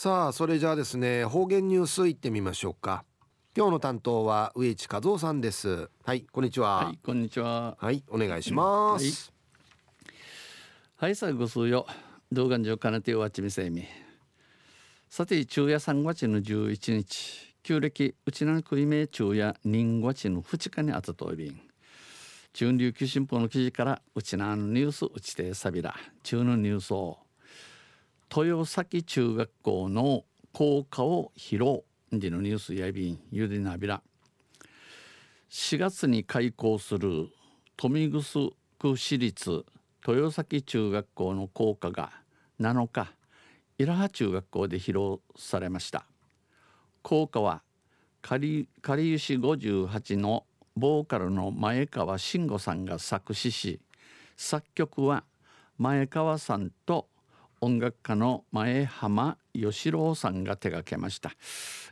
さあそれじゃあですね方言ニュースいってみましょうか。今日の担当は植地和夫さんです。はいこんにちは。はいこんにちは。はいお願いします、はい、はい、さあご数よ動画上かなておわちみせみ。さて昼夜3月の11日。旧暦うちなくいめ昼夜人月の2日にあたといびん中琉球新報の記事からうちなのニュースうちてさびら中のニュースを豊崎中学校の校歌を披露。でのニュースやびんゆでなびら。4月に開校する豊見城区市立豊崎中学校の校歌が7日伊良波中学校で披露されました。校歌は狩湯市58のボーカルの前川慎吾さんが作詞し作曲は前川さんと音楽家の前浜義郎さんが手掛けました、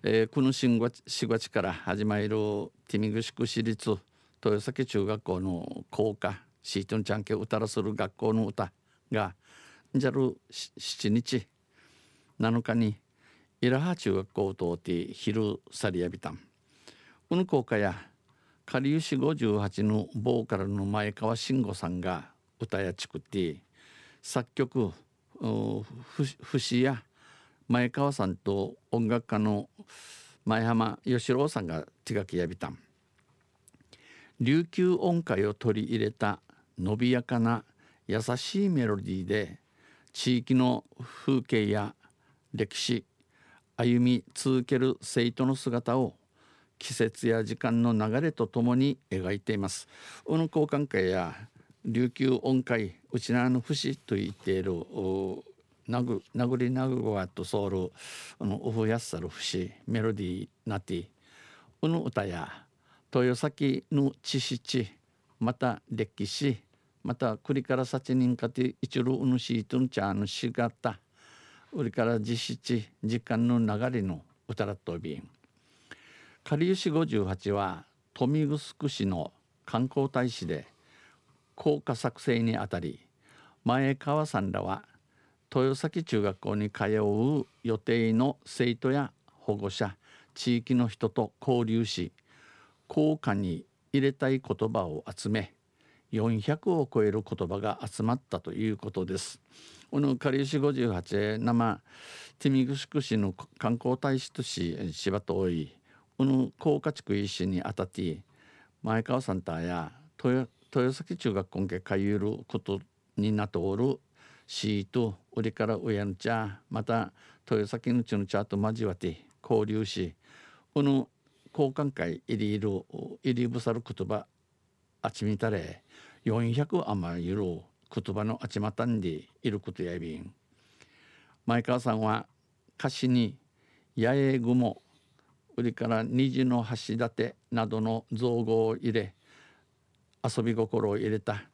えー、この4月 ,4 月から始まるティミグシク市立豊崎中学校の校歌シートンちゃんけ歌らする学校の歌がじゃる7日。7日にイラハ中学校とって昼サリアビタンこの校歌やかりゆし58のボーカルの前川慎吾さんが歌や作って作曲節や前川さんと音楽家の前浜義郎さんが手書きやびたん琉球音階を取り入れた伸びやかな優しいメロディーで地域の風景や歴史歩み続ける生徒の姿を季節や時間の流れとともに描いています。この交換会や琉球音階うちなの節と言っているなぐ殴りなぐわとソウルあのおふやっさる節メロディーなてうの歌や豊崎の知識また歴史また栗からさち人かて一路うぬしいとんちゃのしがたうりから実質時間の流れの歌らっとびん。かりゆし58は豊見城市の観光大使で校歌作成にあたり前川さんらは豊崎中学校に通う予定の生徒や保護者地域の人と交流し校歌に入れたい言葉を集め400を超える言葉が集まったということです。このかりゆし58生ティミグシク市の観光大使とし柴田多いこの高架地区医師にあたって前川さんたや豊豊崎中学校けかゆることになっておるシート売りから親の茶また豊崎のちの茶と交わって交流しこの交換会入りる入りぶさる言葉あちみたれ400余りいる言葉のあちまたんでいることやびん。前川さんは歌詞に「八重雲」売りから虹の橋立などの造語を入れ遊び心を入れた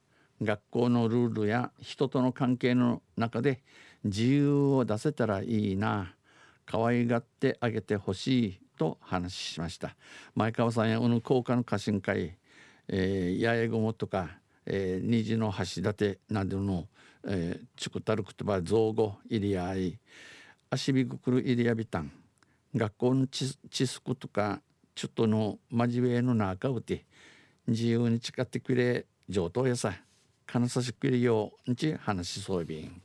学校のルールや人との関係の中で自由を出せたらいいな。可愛がってあげてほしいと話しました。前川さんや小野効果の家臣会、えー、八重雲とか、えー、虹の橋立などの、えー、チュクタルクトバ造語入り合い足びぐくる入りやびたん。学校のちすくとかちょっとの真面目の中うて自由に誓ってくれ上等やさ。金さしくれよんち話しそうびん。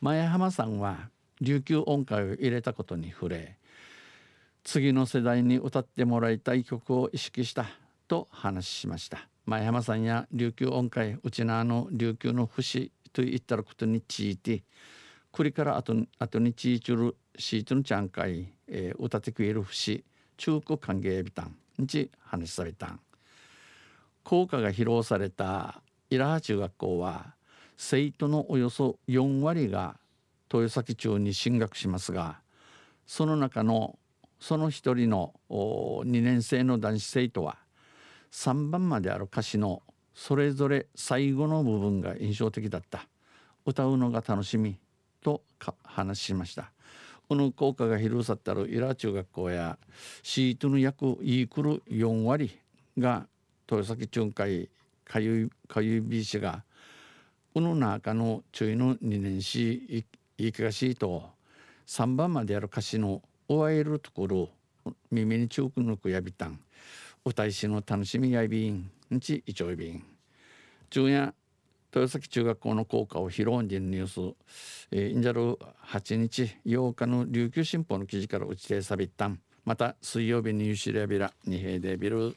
前浜さんは琉球音階を入れたことに触れ次の世代に歌ってもらいたい曲を意識したと話しました。前浜さんや琉球音階うちなの琉球の節といったことについてこれから後後にちいちゅるシートのちゃんかい、えー、歌ってくれる節中古歓迎ビタンにち話されたん。校歌が披露された伊良中学校は生徒のおよそ4割が豊崎中に進学しますがその中のその一人の2年生の男子生徒は3番まである歌詞のそれぞれ最後の部分が印象的だった。歌うのが楽しみと話しました。この校歌が披露されたる伊良中学校やシートの約イークル4割が豊崎町会かゆいかゆいびしがこの中の中の2年しいいかしいと3番までやる歌詞の終わえるところ耳に注く抜くやびたん。歌いしの楽しみやびんんちいちょいびん。中夜豊崎中学校の校歌を披露んでニュース、えー、インジャル8日8日の琉球新報の記事から打ちてさびったん。また水曜日にユシレビラ二平でビル